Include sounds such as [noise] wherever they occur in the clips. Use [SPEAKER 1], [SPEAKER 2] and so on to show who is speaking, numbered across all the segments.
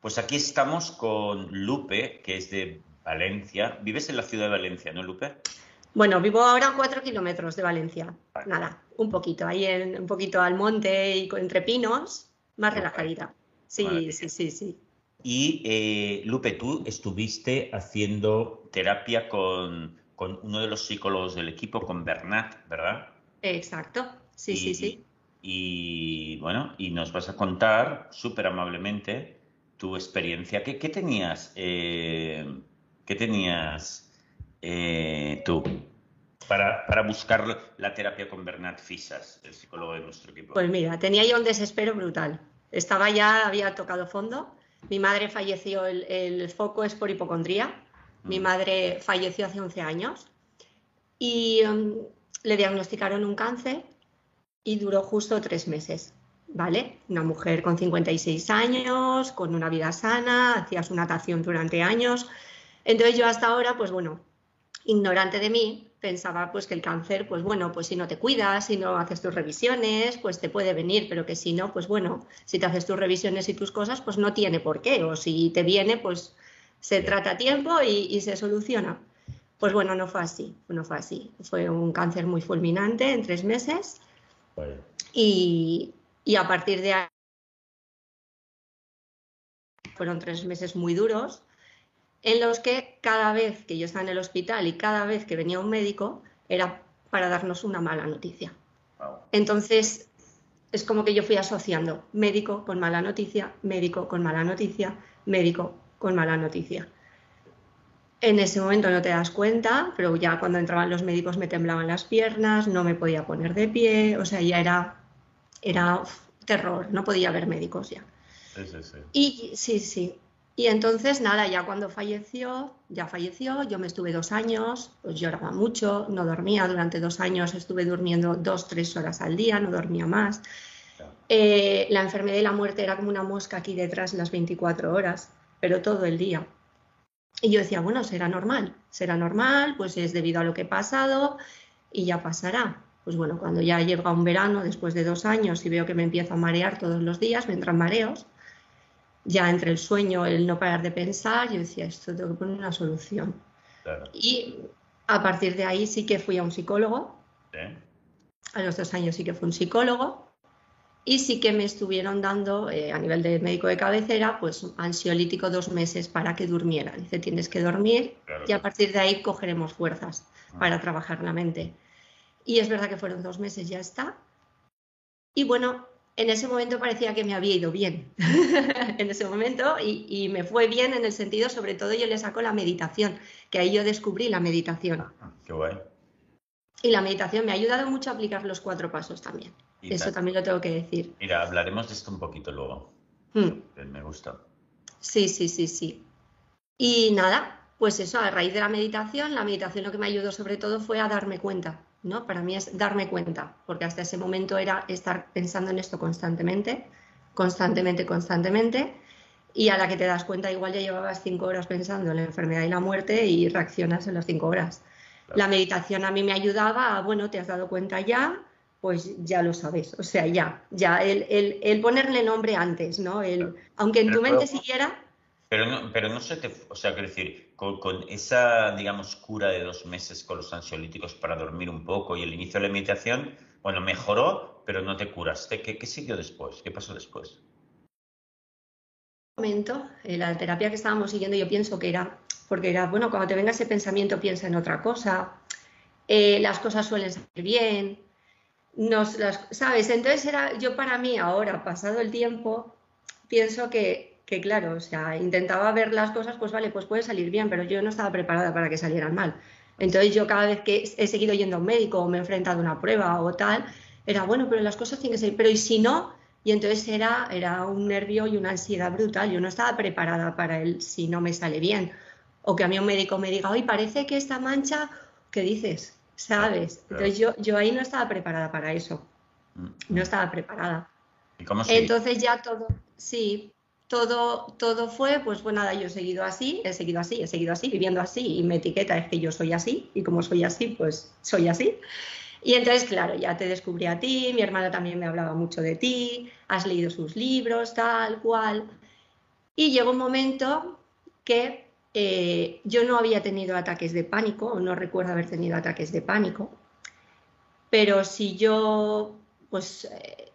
[SPEAKER 1] Pues aquí estamos con Lupe, que es de Valencia. ¿Vives en la ciudad de Valencia, no, Lupe?
[SPEAKER 2] Bueno, vivo ahora a cuatro kilómetros de Valencia. Nada, un poquito, ahí en, un poquito al monte y entre pinos, más relajadita. Sí, sí, sí, sí.
[SPEAKER 1] Y eh, Lupe, tú estuviste haciendo terapia con, uno de los psicólogos del equipo, con Bernat, ¿verdad?
[SPEAKER 2] Exacto, sí, sí, sí.
[SPEAKER 1] Y bueno, y nos vas a contar súper amablemente tu experiencia. ¿Qué, tenías? Eh, ¿Qué tenías eh, tú para, para, buscar la terapia con Bernat Fisas, el psicólogo de nuestro equipo?
[SPEAKER 2] Pues mira, tenía yo un desespero brutal. Estaba ya, había tocado fondo. Mi madre falleció, el, foco es por hipocondría. Mi mm. madre falleció hace 11 años y um, le diagnosticaron un cáncer y duró justo tres meses. ¿Vale? Una mujer con 56 años, con una vida sana, hacía su natación durante años. Entonces yo hasta ahora, pues bueno, ignorante de mí, pensaba pues que el cáncer, pues bueno, pues si no te cuidas, si no haces tus revisiones, pues te puede venir, pero que si no, pues bueno, si te haces tus revisiones y tus cosas, pues no tiene por qué, o si te viene, pues se trata a tiempo y, se soluciona. Pues bueno, no fue así, no fue así. Fue un cáncer muy fulminante en tres meses. Y, y a partir de ahí fueron tres meses muy duros en los que cada vez que yo estaba en el hospital y cada vez que venía un médico era para darnos una mala noticia. Entonces es como que yo fui asociando médico con mala noticia, médico con mala noticia, médico con mala noticia. En ese momento no te das cuenta, pero ya cuando entraban los médicos me temblaban las piernas, no me podía poner de pie, o sea, ya era era terror, no podía haber médicos ya. Sí, sí, sí. Y sí, sí. Y entonces, nada, ya cuando falleció, ya falleció, yo me estuve dos años, pues lloraba mucho, no dormía, durante dos años estuve durmiendo dos, tres horas al día, no dormía más. Eh, la enfermedad y la muerte era como una mosca aquí detrás las 24 horas, pero todo el día. Y yo decía, bueno, será normal, será normal, pues es debido a lo que he pasado y ya pasará pues bueno, cuando ya llega un verano, después de dos años, y veo que me empiezo a marear todos los días, me entran mareos, ya entre el sueño, el no parar de pensar, yo decía, esto tengo que poner una solución. Y a partir de ahí sí que fui a un psicólogo. A los dos años sí que fui un psicólogo. Y sí que me estuvieron dando, eh, a nivel de médico de cabecera, pues ansiolítico dos meses para que durmiera. Dice, tienes que dormir y a partir de ahí cogeremos fuerzas ah. para trabajar la mente. Y es verdad que fueron dos meses, ya está. Y bueno, en ese momento parecía que me había ido bien, [laughs] en ese momento, y, me fue bien en el sentido, sobre todo yo le saco la meditación, que ahí yo descubrí la meditación.
[SPEAKER 1] Ah, qué guay.
[SPEAKER 2] Y la meditación me ha ayudado mucho a aplicar los cuatro pasos también. Eso también lo tengo que decir.
[SPEAKER 1] Mira, hablaremos de esto un poquito luego. Hmm. Me gusta.
[SPEAKER 2] Sí, sí, sí, sí. Y nada, pues eso, a raíz de la meditación, la meditación lo que me ayudó sobre todo fue a darme cuenta ¿no? Para mí es darme cuenta, porque hasta ese momento era estar pensando en esto constantemente, constantemente, constantemente, y a la que te das cuenta igual ya llevabas cinco horas pensando en la enfermedad y la muerte y reaccionas en las cinco horas. La meditación a mí me ayudaba a, bueno, te has dado cuenta ya, pues ya lo sabes, o sea, ya, ya, el, el, ponerle nombre antes, ¿no? El, aunque en tu mente siguiera,
[SPEAKER 1] pero no, pero no se te, o sea, quiero decir, con, esa, digamos, cura de dos meses con los ansiolíticos para dormir un poco y el inicio de la meditación, bueno, mejoró, pero no te curaste. ¿Qué, qué siguió después? ¿Qué pasó después?
[SPEAKER 2] momento, eh, la terapia que estábamos siguiendo, yo pienso que era, porque era, bueno, cuando te venga ese pensamiento, piensa en otra cosa, eh, las cosas suelen salir bien, nos, las, ¿sabes? Entonces era, yo para mí ahora, pasado el tiempo, pienso que que claro, o sea, intentaba ver las cosas, pues vale, pues puede salir bien, pero yo no estaba preparada para que salieran mal. Entonces yo cada vez que he seguido yendo a un médico o me he enfrentado a una prueba o tal, era bueno, pero las cosas tienen que salir, pero ¿y si no? Y entonces era, era un nervio y una ansiedad brutal. Yo no estaba preparada para el si no me sale bien. O que a mí un médico me diga, hoy parece que esta mancha, ¿qué dices? ¿Sabes? Entonces yo, yo ahí no estaba preparada para eso. Mm, no mm. estaba preparada.
[SPEAKER 1] ¿Y cómo
[SPEAKER 2] Entonces ya todo, sí, todo, todo fue, pues bueno, nada, yo he seguido así, he seguido así, he seguido así, viviendo así, y mi etiqueta es que yo soy así, y como soy así, pues soy así. Y entonces, claro, ya te descubrí a ti, mi hermana también me hablaba mucho de ti, has leído sus libros, tal cual. Y llegó un momento que eh, yo no había tenido ataques de pánico, o no recuerdo haber tenido ataques de pánico, pero si yo, pues, eh,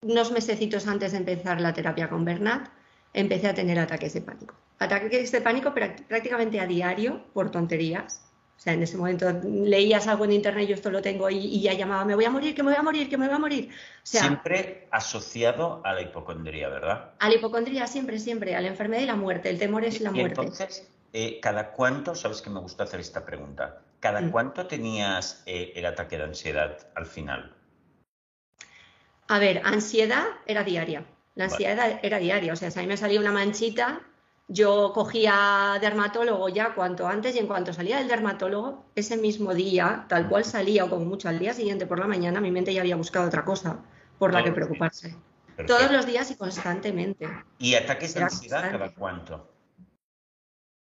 [SPEAKER 2] unos mesecitos antes de empezar la terapia con Bernat, empecé a tener ataques de pánico. Ataques de pánico prácticamente a diario por tonterías. O sea, en ese momento leías algo en internet, yo esto lo tengo y, ya llamaba, me voy a morir, que me voy a morir, que me voy a morir.
[SPEAKER 1] siempre asociado a la hipocondría, ¿verdad?
[SPEAKER 2] A la hipocondría, siempre, siempre, a la enfermedad y la muerte. El temor es la muerte.
[SPEAKER 1] Entonces, eh, ¿cada cuánto, sabes que me gusta hacer esta pregunta, ¿cada mm. cuánto tenías eh, el ataque de ansiedad al final?
[SPEAKER 2] A ver, ansiedad era diaria. La ansiedad era diaria. O sea, si a mí me salía una manchita, yo cogía dermatólogo ya cuanto antes y en cuanto salía del dermatólogo, ese mismo día, tal cual salía o como mucho al día siguiente por la mañana, mi mente ya había buscado otra cosa por la que preocuparse. Todos los días y constantemente.
[SPEAKER 1] ¿Y ataques de ansiedad cada cuánto?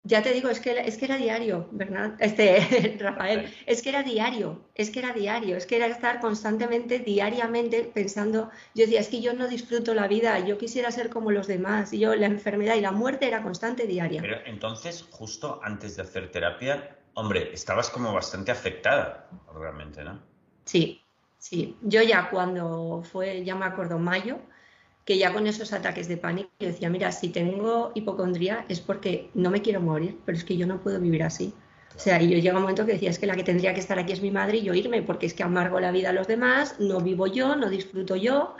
[SPEAKER 2] Ya te digo, es que, es que era diario, ¿verdad? Este, [laughs] Rafael, es que era diario, es que era diario, es que era estar constantemente, diariamente pensando, yo decía, es que yo no disfruto la vida, yo quisiera ser como los demás, y yo la enfermedad y la muerte era constante, diaria.
[SPEAKER 1] Pero entonces, justo antes de hacer terapia, hombre, estabas como bastante afectada, realmente, ¿no?
[SPEAKER 2] Sí, sí. Yo ya cuando fue, ya me acuerdo, mayo, que ya con esos ataques de pánico yo decía, mira, si tengo hipocondría es porque no me quiero morir, pero es que yo no puedo vivir así. O sea, y yo llega un momento que decía, es que la que tendría que estar aquí es mi madre y yo irme, porque es que amargo la vida a los demás, no vivo yo, no disfruto yo,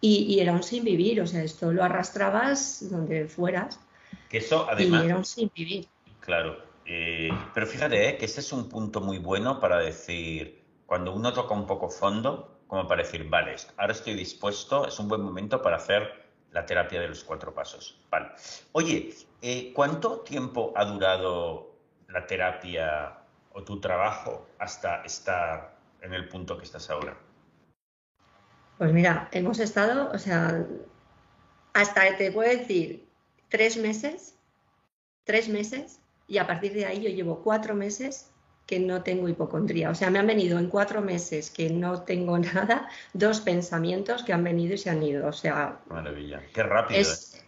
[SPEAKER 2] y, era un sin vivir, o sea, esto lo arrastrabas donde fueras.
[SPEAKER 1] Que eso además...
[SPEAKER 2] Y era un sin vivir.
[SPEAKER 1] Claro, eh, pero fíjate eh, que ese es un punto muy bueno para decir, cuando uno toca un poco fondo, como para decir, vale, ahora estoy dispuesto, es un buen momento para hacer la terapia de los cuatro pasos. Vale. Oye, eh, ¿cuánto tiempo ha durado la terapia o tu trabajo hasta estar en el punto que estás ahora?
[SPEAKER 2] Pues mira, hemos estado, o sea, hasta te puedo decir tres meses, tres meses, y a partir de ahí yo llevo cuatro meses que no tengo hipocondría. O sea, me han venido en cuatro meses que no tengo [laughs] nada, dos pensamientos que han venido y se han ido. O sea.
[SPEAKER 1] Maravilla. Qué rápido. Es... ¿eh?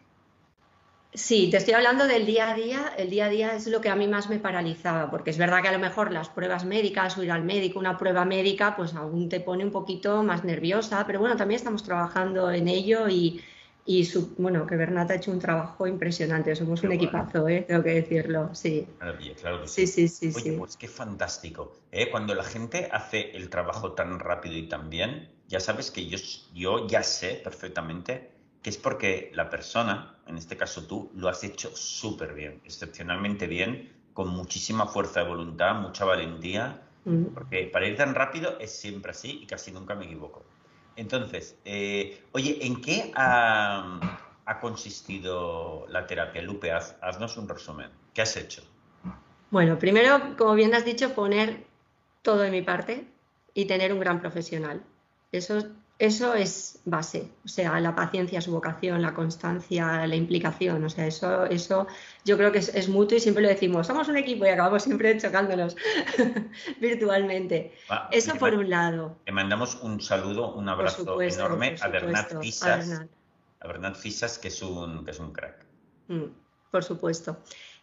[SPEAKER 2] Sí, te estoy hablando del día a día. El día a día es lo que a mí más me paralizaba, porque es verdad que a lo mejor las pruebas médicas o ir al médico, una prueba médica, pues aún te pone un poquito más nerviosa, pero bueno, también estamos trabajando en ello y, y su, bueno, que Bernat ha hecho un trabajo impresionante, somos un equipazo, ¿eh? tengo que decirlo, sí.
[SPEAKER 1] claro que sí. Sí, sí, sí. Oye, pues qué fantástico. ¿eh? Cuando la gente hace el trabajo tan rápido y tan bien, ya sabes que yo, yo ya sé perfectamente que es porque la persona, en este caso tú, lo has hecho súper bien, excepcionalmente bien, con muchísima fuerza de voluntad, mucha valentía, mm. porque para ir tan rápido es siempre así y casi nunca me equivoco. Entonces, eh, oye, ¿en qué ha, consistido la terapia? Lupe, haznos un resumen. ¿Qué has hecho?
[SPEAKER 2] Bueno, primero, como bien has dicho, poner todo de mi parte y tener un gran profesional. Eso, eso es base. O sea, la paciencia, su vocación, la constancia, la implicación. O sea, eso, eso yo creo que es, mutuo y siempre lo decimos. Somos un equipo y acabamos siempre chocándonos [laughs] virtualmente. eso por un lado.
[SPEAKER 1] Le mandamos un saludo, un abrazo enorme a Bernat Fisas. A Bernat. Fisas, que es un, que es un crack.
[SPEAKER 2] Mm, por supuesto.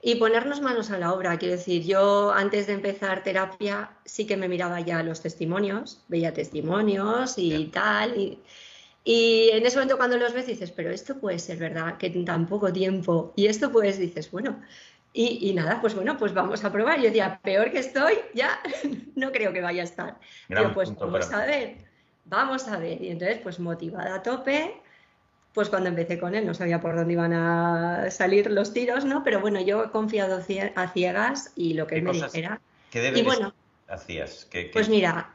[SPEAKER 2] Y ponernos manos a la obra, quiero decir, yo antes de empezar terapia sí que me miraba ya los testimonios, veía testimonios y tal, y, y, en ese momento cuando los ves dices, pero esto puede ser verdad, que en tan poco tiempo, y esto pues dices, bueno, y, nada, pues bueno, pues vamos a probar. Yo decía, peor que estoy, ya [laughs] no creo que vaya a estar. yo pues vamos a ver, vamos a ver, y entonces pues motivada a tope, pues cuando empecé con él no sabía por dónde iban a salir los tiros, ¿no? Pero bueno, yo he confiado a ciegas y lo que él me dijera.
[SPEAKER 1] ¿Qué y bueno, hacías?
[SPEAKER 2] Pues mira,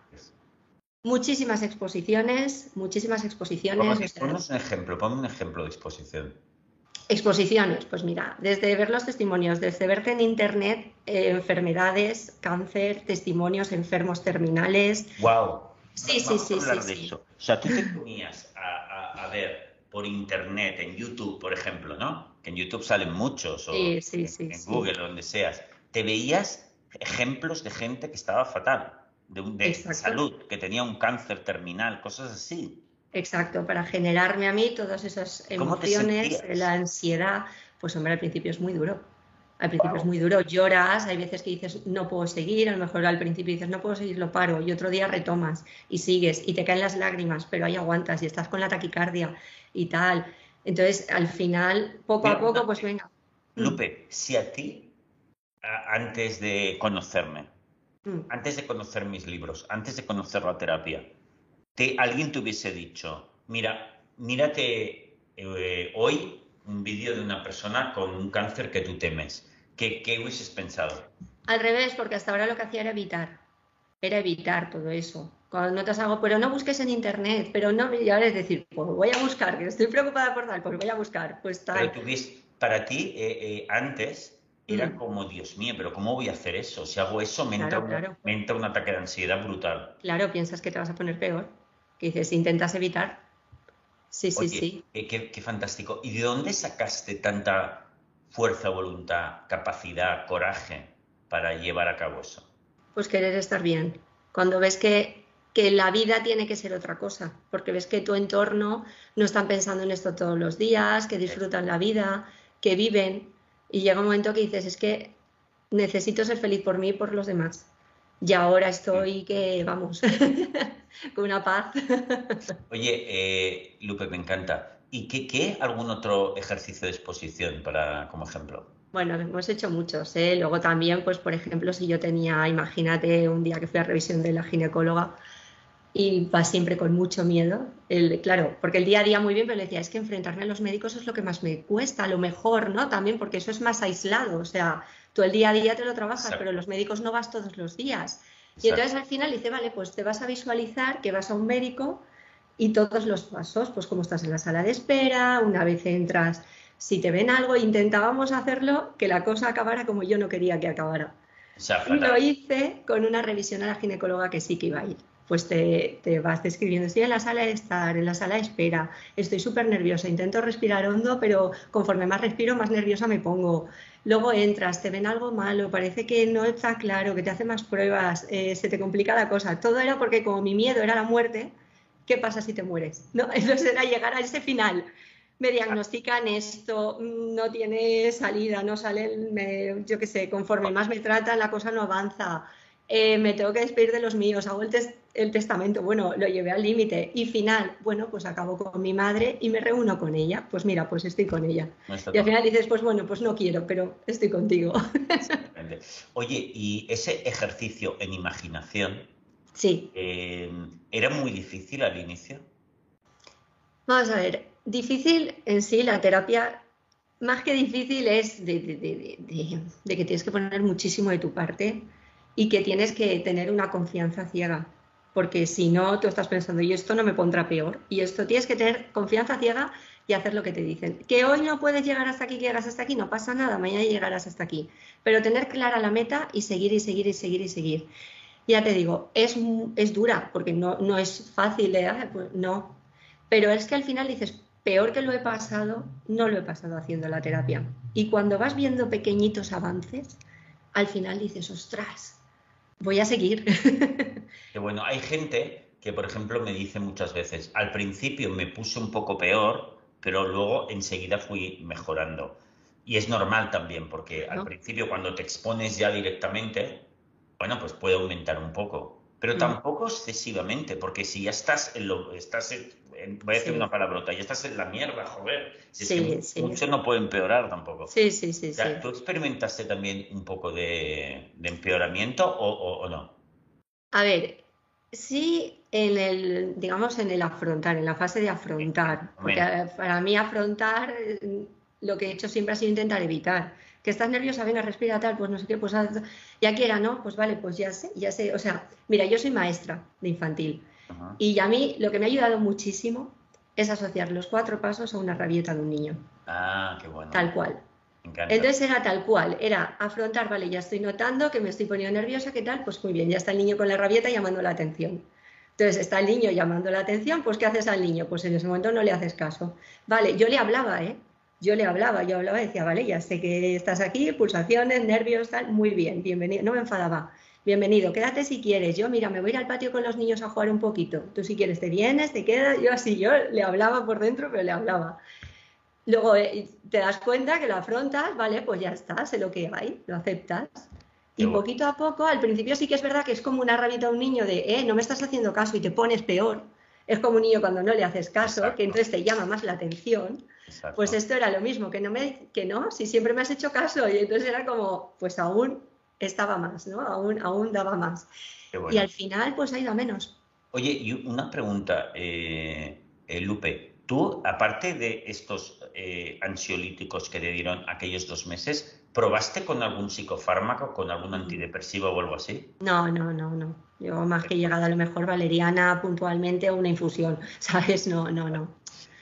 [SPEAKER 2] muchísimas exposiciones, muchísimas exposiciones.
[SPEAKER 1] Ponme un ejemplo, ponme un ejemplo de exposición.
[SPEAKER 2] Exposiciones, pues mira, desde ver los testimonios, desde verte en internet eh, enfermedades, cáncer, testimonios, enfermos terminales.
[SPEAKER 1] ¡Wow!
[SPEAKER 2] Sí, sí, sí, sí,
[SPEAKER 1] O sea, tú te ponías a ver por internet, en YouTube, por ejemplo, ¿no? Que en YouTube salen muchos, o en, Google, o donde seas, te veías ejemplos de gente que estaba fatal, de, de salud, que tenía un cáncer terminal, cosas así.
[SPEAKER 2] Exacto, para generarme a mí todas esas emociones, la ansiedad, Pues hombre, al principio es muy duro. Al principio es muy duro, lloras, hay veces que dices no puedo seguir, a lo mejor al principio dices no puedo seguir, lo paro y otro día retomas y sigues y te caen las lágrimas, pero ahí aguantas y estás con la taquicardia y tal. Entonces, al final, poco a poco, pues venga.
[SPEAKER 1] Lupe, si a ti, antes de conocerme, mm. antes de conocer mis libros, antes de conocer la terapia, te, alguien te hubiese dicho, mira, mírate eh, hoy un vídeo de una persona con un cáncer que tú temes ¿Qué, hubieses pensado?
[SPEAKER 2] Al revés, porque hasta ahora lo que hacía era evitar. Era evitar todo eso. Cuando notas algo, pero no busques en internet, pero no, y ahora es decir, pues voy a buscar, que estoy preocupada por tal, pues voy a buscar, pues tal.
[SPEAKER 1] Pero tú para ti, eh, eh, antes, era mm. como, Dios mío, pero ¿cómo voy a hacer eso? Si hago eso, me, entra, un ataque de ansiedad brutal.
[SPEAKER 2] Claro, piensas que te vas a poner peor. Que dices, intentas evitar. Sí, sí, sí.
[SPEAKER 1] qué, qué, fantástico. ¿Y de dónde sacaste tanta fuerza, voluntad, capacidad, coraje para llevar a cabo eso?
[SPEAKER 2] Pues querer estar bien. Cuando ves que, que la vida tiene que ser otra cosa, porque ves que tu entorno no están pensando en esto todos los días, que disfrutan la vida, que viven, y llega un momento que dices, es que necesito ser feliz por mí y por los demás. Y ahora estoy que, vamos, [laughs] con una paz. [laughs]
[SPEAKER 1] Oye, eh, Lupe, me encanta. ¿Y qué, qué? ¿Algún otro ejercicio de exposición para, como ejemplo?
[SPEAKER 2] Bueno, hemos hecho muchos. ¿eh? Luego también, pues por ejemplo, si yo tenía, imagínate un día que fui a revisión de la ginecóloga y va siempre con mucho miedo, el, claro, porque el día a día muy bien, pero le decía, es que enfrentarme a los médicos es lo que más me cuesta, a lo mejor, ¿no? También porque eso es más aislado, o sea, tú el día a día te lo trabajas, pero los médicos no vas todos los días. Y entonces al final dice, vale, pues te vas a visualizar que vas a un médico y todos los pasos, pues como estás en la sala de espera, una vez entras, si te ven algo, intentábamos hacerlo que la cosa acabara como yo no quería que acabara. y lo hice con una revisión a la ginecóloga que sí que iba a ir. Pues te, te vas describiendo, estoy en la sala de estar, en la sala de espera, estoy súper nerviosa, intento respirar hondo, pero conforme más respiro, más nerviosa me pongo. Luego entras, te ven algo malo, parece que no está claro, que te hace más pruebas, eh, se te complica la cosa. Todo era porque como mi miedo era la muerte, ¿qué pasa si te mueres? [laughs] ¿No? Entonces era llegar a ese final. Me diagnostican esto, no tiene salida, no sale, yo qué sé, conforme más me tratan, la cosa no avanza. Eh, me tengo que despedir de los míos, hago el, testamento, bueno, lo llevé al límite. Y final, bueno, pues acabo con mi madre y me reúno con ella. Pues mira, pues estoy con ella. y al final dices, pues bueno, pues no quiero, pero estoy contigo. [laughs]
[SPEAKER 1] Oye, y ese ejercicio en imaginación,
[SPEAKER 2] Sí.
[SPEAKER 1] Em, ¿Era muy difícil al inicio?
[SPEAKER 2] Vamos a ver, difícil en sí la terapia, más que difícil es de, que tienes que poner muchísimo de tu parte y que tienes que tener una confianza ciega, porque si no, tú estás pensando, y esto no me pondrá peor, y esto tienes que tener confianza ciega y hacer lo que te dicen. Que hoy no puedes llegar hasta aquí, que llegas hasta aquí, no pasa nada, mañana llegarás hasta aquí, pero tener clara la meta y seguir y seguir y seguir y seguir ya te digo, es, es dura, porque no, no es fácil de, pues no, pero es que al final dices, peor que lo he pasado, no lo he pasado haciendo la terapia. Y cuando vas viendo pequeñitos avances, al final dices, ostras, voy a seguir.
[SPEAKER 1] Que bueno, hay gente que, por ejemplo, me dice muchas veces, al principio me puse un poco peor, pero luego enseguida fui mejorando. Y es normal también, porque al principio cuando te expones ya directamente, bueno, pues puede aumentar un poco, pero mm. tampoco excesivamente, porque si ya estás en lo, estás en, voy a decir una palabrota, ya estás en la mierda, joder. sí, Mucho no puede empeorar tampoco.
[SPEAKER 2] Sí, sí, sí.
[SPEAKER 1] ¿Tú experimentaste también un poco de, empeoramiento o, no?
[SPEAKER 2] A ver, sí en el, digamos, en el afrontar, en la fase de afrontar. Porque para mí afrontar mm, lo que he hecho siempre ha sido intentar evitar que estás nerviosa, venga, respira tal, pues no sé qué, pues ya quiera, ¿no? Pues vale, pues ya sé, ya sé. O sea, mira, yo soy maestra de infantil y a mí lo que me ha ayudado muchísimo es asociar los cuatro pasos a una rabieta de un niño.
[SPEAKER 1] Ah, qué bueno.
[SPEAKER 2] Tal cual. Entonces era tal cual, era afrontar, vale, ya estoy notando que me estoy poniendo nerviosa, ¿qué tal? Pues muy bien, ya está el niño con la rabieta llamando la atención. Entonces está el niño llamando la atención, pues ¿qué haces al niño? Pues en ese momento no le haces caso. Vale, yo le hablaba, ¿eh? Yo le hablaba, yo hablaba y decía, vale, ya sé que estás aquí, pulsaciones, nervios, tal, muy bien, bienvenido, no me enfadaba, bienvenido, quédate si quieres, yo mira, me voy a ir al patio con los niños a jugar un poquito, tú si quieres te vienes, te quedas, yo así, yo le hablaba por dentro, pero le hablaba. luego eh, te das cuenta que lo afrontas, vale, pues ya está, sé lo que hay, lo aceptas. Y poquito a poco, al principio sí que es verdad que es como una rabita a un niño de, eh, no me estás haciendo caso y te pones peor. Es como un niño cuando no le haces caso, que entonces te llama más la atención. Pues esto era lo mismo, que no, me, que no, si siempre me has hecho caso. Y entonces era como, pues aún estaba más, ¿no? Aún, aún daba más. Y al final, pues ha ido a menos.
[SPEAKER 1] Oye, y una pregunta, eh, eh, Lupe. Tú, aparte de estos eh, ansiolíticos que te dieron aquellos dos meses, ¿probaste con algún psicofármaco, con algún antidepresivo o algo así?
[SPEAKER 2] No, no, no, no. Yo más que llegado a lo mejor valeriana puntualmente o una infusión, [laughs] ¿sabes? No, no, no.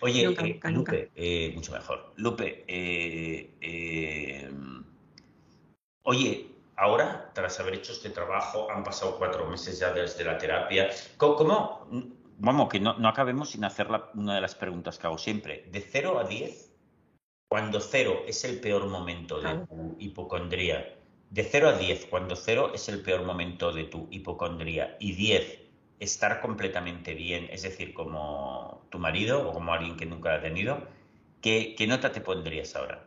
[SPEAKER 1] Oye, Lupe, mucho mejor. Lupe, oye, ahora, tras haber hecho este trabajo, han pasado cuatro meses ya desde la terapia. ¿Cómo, vamos, que no, acabemos sin hacer una de las preguntas que hago siempre. De 0 a 10, cuando 0 es el peor momento de tu hipocondría, de 0 a 10, cuando 0 es el peor momento de tu hipocondría y 10, estar completamente bien, es decir, como tu marido o como alguien que nunca ha tenido, ¿qué, nota te pondrías ahora?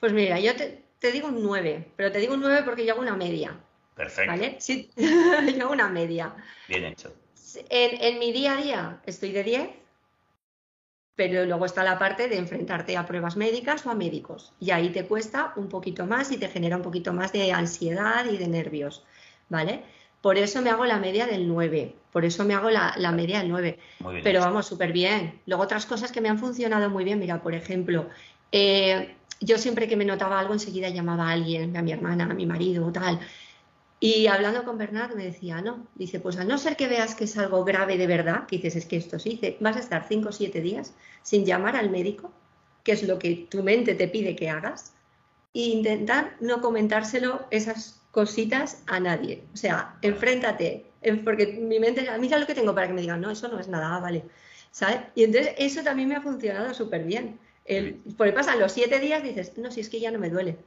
[SPEAKER 2] Pues mira, yo te, te digo un 9, pero te digo un 9 porque yo hago una media.
[SPEAKER 1] Perfecto.
[SPEAKER 2] ¿Vale? Sí, [laughs] yo hago una media.
[SPEAKER 1] Bien hecho.
[SPEAKER 2] En, mi día a día estoy de 10, pero luego está la parte de enfrentarte a pruebas médicas o a médicos. Y ahí te cuesta un poquito más y te genera un poquito más de ansiedad y de nervios. ¿Vale? Por eso me hago la media del 9. Por eso me hago la, media del 9. Pero vamos, súper bien. Luego otras cosas que me han funcionado muy bien. Mira, por ejemplo, eh, yo siempre que me notaba algo enseguida llamaba a alguien, a mi hermana, a mi marido, tal. Y hablando con Bernard me decía, no, dice, pues a no ser que veas que es algo grave de verdad, que dices, es que esto sí, dice, vas a estar cinco o siete días sin llamar al médico, que es lo que tu mente te pide que hagas, e intentar no comentárselo esas cositas a nadie. O sea, enfréntate, porque mi mente, a mí ya lo que tengo para que me digan, no, eso no es nada, vale. ¿Sabes? Y entonces eso también me ha funcionado súper bien. El, porque pasan los siete días dices, no, si es que ya no me duele.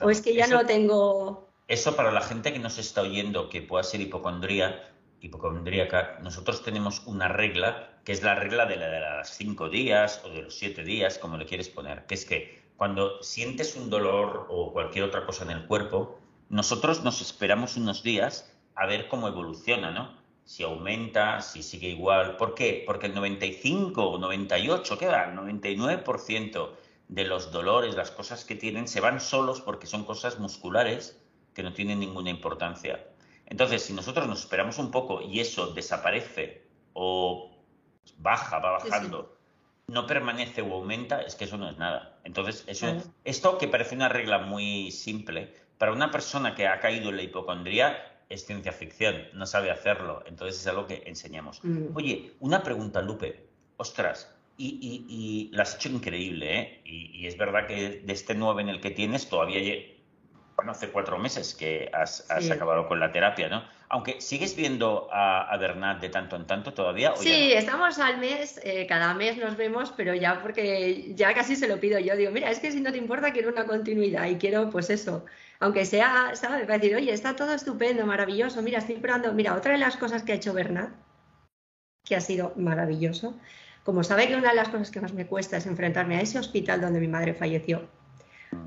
[SPEAKER 2] O es que ya no tengo...
[SPEAKER 1] Eso para la gente que nos está oyendo que pueda ser hipocondría, hipocondríaca, nosotros tenemos una regla que es la regla de, la, de las cinco días o de los siete días, como le quieres poner, que es que cuando sientes un dolor o cualquier otra cosa en el cuerpo, nosotros nos esperamos unos días a ver cómo evoluciona, ¿no? si aumenta, si sigue igual. ¿Por qué? Porque el 95 o 98, ¿qué va? El 99% de los dolores, las cosas que tienen, se van solos porque son cosas musculares que no tienen ninguna importancia. Entonces, si nosotros nos esperamos un poco y eso desaparece o baja, va bajando, no permanece o aumenta, es que eso no es nada. Entonces, eso, esto que parece una regla muy simple, para una persona que ha caído en la hipocondría, es ciencia ficción, no sabe hacerlo, entonces es algo que enseñamos. Mm. Oye, una pregunta, Lupe. Ostras, y, y, la has hecho increíble, ¿eh? Y, es verdad que de este 9 en el que tienes, todavía, bueno, hace cuatro meses que has, acabado con la terapia, ¿no? Aunque sigues viendo a, Bernat de tanto en tanto todavía.
[SPEAKER 2] sí, estamos al mes, eh, cada mes nos vemos, pero ya porque ya casi se lo pido yo. Digo, mira, es que si no te importa, quiero una continuidad y quiero, pues eso, aunque sea, ¿sabes? Para decir, oye, está todo estupendo, maravilloso, mira, estoy probando. Mira, otra de las cosas que ha hecho Bernat, que ha sido maravilloso, como sabe que una de las cosas que más me cuesta es enfrentarme a ese hospital donde mi madre falleció,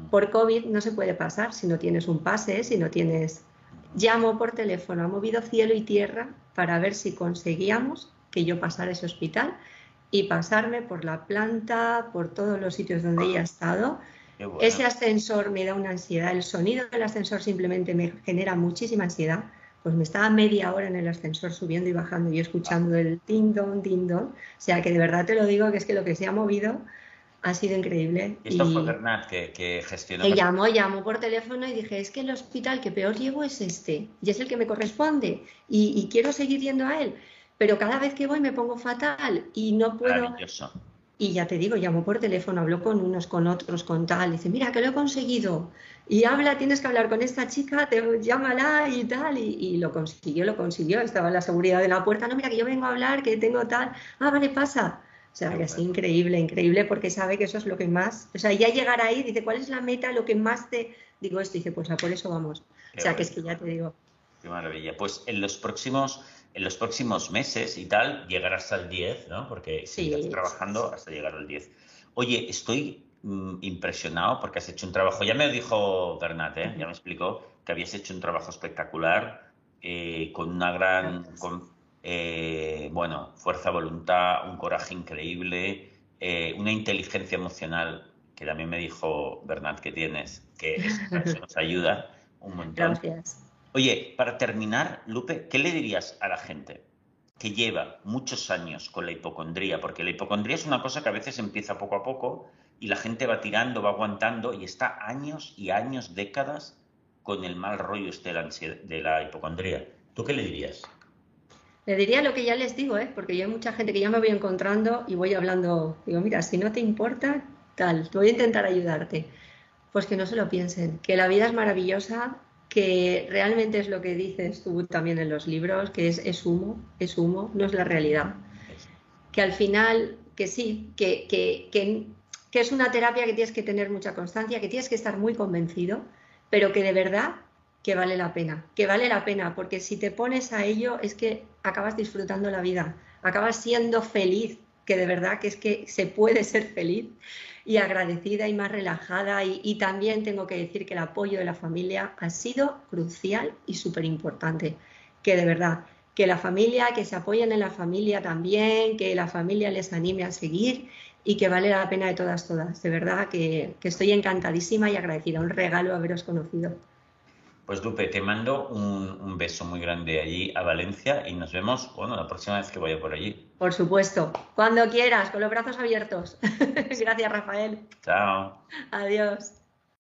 [SPEAKER 2] por COVID no se puede pasar si no tienes un pase, si no tienes... Llamo por teléfono, ha movido cielo y tierra para ver si conseguíamos que yo pasara ese hospital y pasarme por la planta, por todos los sitios donde ella ha estado ese ascensor me da una ansiedad, el sonido del ascensor simplemente me genera muchísima ansiedad. Pues me estaba media hora en el ascensor subiendo y bajando y escuchando el ding-dong, ding-dong. O sea que de verdad te lo digo que es que lo que se ha movido ha sido increíble.
[SPEAKER 1] esto fue Bernat que, que gestionó.
[SPEAKER 2] Me llamó, llamó por teléfono y dije, es que el hospital que peor llevo es este, y es el que me corresponde, y, y quiero seguir yendo a él. Pero cada vez que voy me pongo fatal y no puedo. Y ya te digo, llamo por teléfono, hablo con unos, con otros, con tal. Dice, mira, que lo he conseguido. Y habla, tienes que hablar con esta chica, te llámala y tal. Y, lo consiguió, lo consiguió. Estaba en la seguridad de la puerta. No, mira, que yo vengo a hablar, que tengo tal. Ah, vale, pasa. O sea, que así increíble, increíble, porque sabe que eso es lo que más. O sea, ya llegar ahí, dice, ¿cuál es la meta? Lo que más te. Digo esto, dice, pues a por eso vamos. o sea, que es que ya te digo.
[SPEAKER 1] Qué maravilla. Pues en los próximos en los próximos meses y tal, llegar hasta el 10, ¿no? Porque sigues trabajando hasta llegar al 10. Oye, estoy mm, impresionado porque has hecho un trabajo, ya me dijo Bernat, ¿eh? ya me explicó que habías hecho un trabajo espectacular eh, con una gran, eh, bueno, fuerza, voluntad, un coraje increíble, una inteligencia emocional que también me dijo Bernat que tienes, que [laughs] eso nos ayuda un montón.
[SPEAKER 2] Gracias.
[SPEAKER 1] Oye, para terminar, Lupe, ¿qué le dirías a la gente que lleva muchos años con la hipocondría? Porque la hipocondría es una cosa que a veces empieza poco a poco y la gente va tirando, va aguantando y está años y años, décadas con el mal rollo este de la hipocondría. ¿Tú qué le dirías?
[SPEAKER 2] Le diría lo que ya les digo, ¿eh? porque yo hay mucha gente que ya me voy encontrando y voy hablando, digo, mira, si no te importa, tal, voy a intentar ayudarte. Pues que no se lo piensen, que la vida es maravillosa, que realmente es lo que dices tú también en los libros, que es, humo, es humo, no es la realidad. Que al final, que sí, que, que, que es una terapia que tienes que tener mucha constancia, que tienes que estar muy convencido, pero que de verdad que vale la pena, que vale la pena, porque si te pones a ello es que acabas disfrutando la vida, acabas siendo feliz, que de verdad que es que se puede ser feliz y agradecida y más relajada. Y, también tengo que decir que el apoyo de la familia ha sido crucial y súper importante. Que de verdad, que la familia, que se apoyen en la familia también, que la familia les anime a seguir y que vale la pena de todas, todas. De verdad que, que estoy encantadísima y agradecida. Un regalo haberos conocido.
[SPEAKER 1] Pues Lupe, te mando un, beso muy grande allí a Valencia y nos vemos, bueno, la próxima vez que vaya por allí.
[SPEAKER 2] Por supuesto, cuando quieras, con los brazos abiertos. [laughs] Gracias, Rafael.
[SPEAKER 1] Chao.
[SPEAKER 2] Adiós.